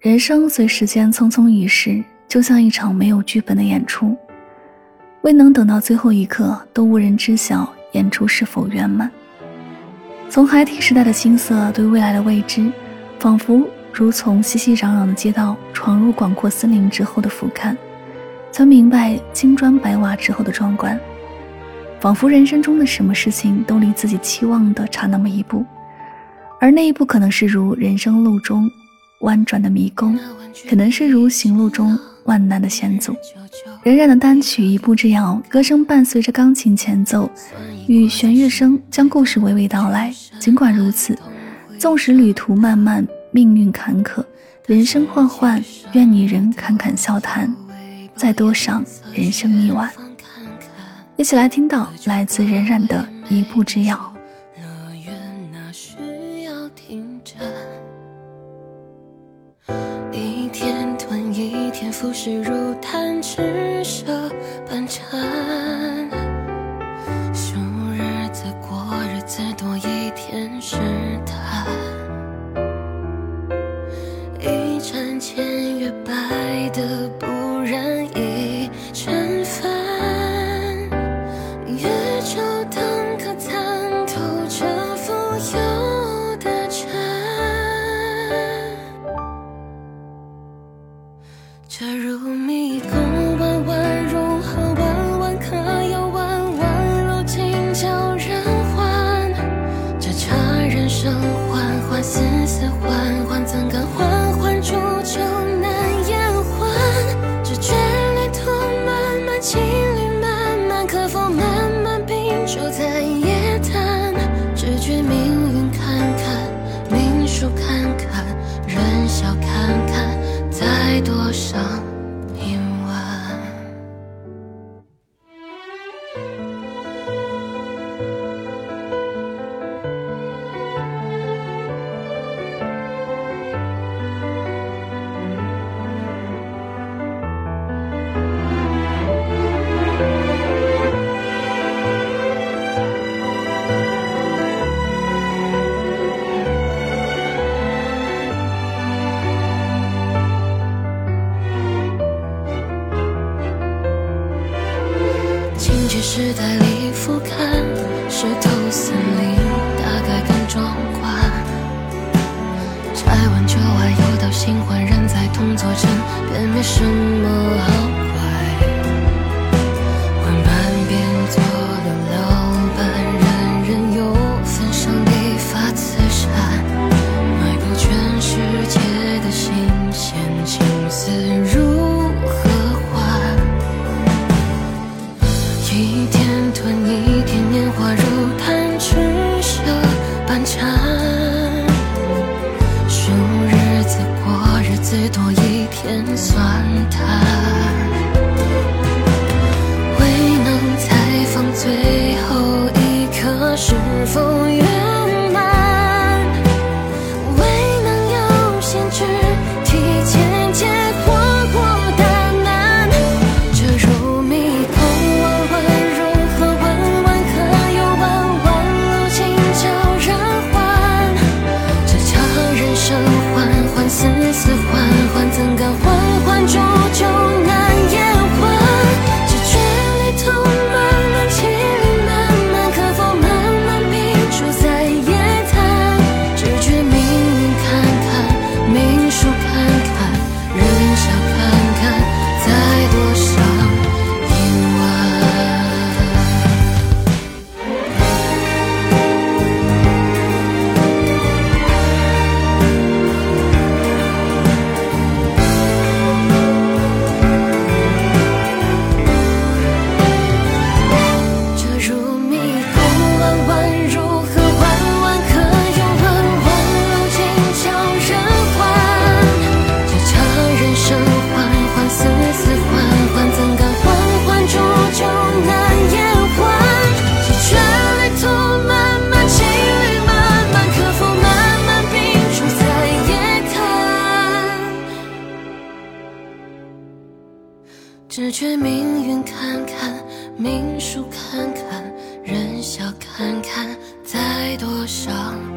人生随时间匆匆一逝，就像一场没有剧本的演出，未能等到最后一刻，都无人知晓演出是否圆满。从孩提时代的青涩对未来的未知，仿佛如从熙熙攘攘的街道闯入广阔森林之后的俯瞰，才明白金砖白瓦之后的壮观。仿佛人生中的什么事情都离自己期望的差那么一步，而那一步可能是如人生路中。弯转的迷宫，可能是如行路中万难的险阻。冉冉的单曲《一步之遥》，歌声伴随着钢琴前奏与弦乐声，将故事娓娓道来。尽管如此，纵使旅途漫漫，命运坎坷，人生幻幻，愿你仍侃侃笑谈，再多赏人生一晚。一起来听到来自冉冉的《一步之遥》。浮世如弹指舍般缠，数日子过日子多一天试探，一盏千月白人在同座城，便没什么好怪。换半边做了老板，人人有份上帝发慈善，买够全世界的新鲜情丝如何还？一天吞一天，年华如弹指舍般缠。天算叹。只觉命运坎坎，命数坎坎，人笑看看，再多伤。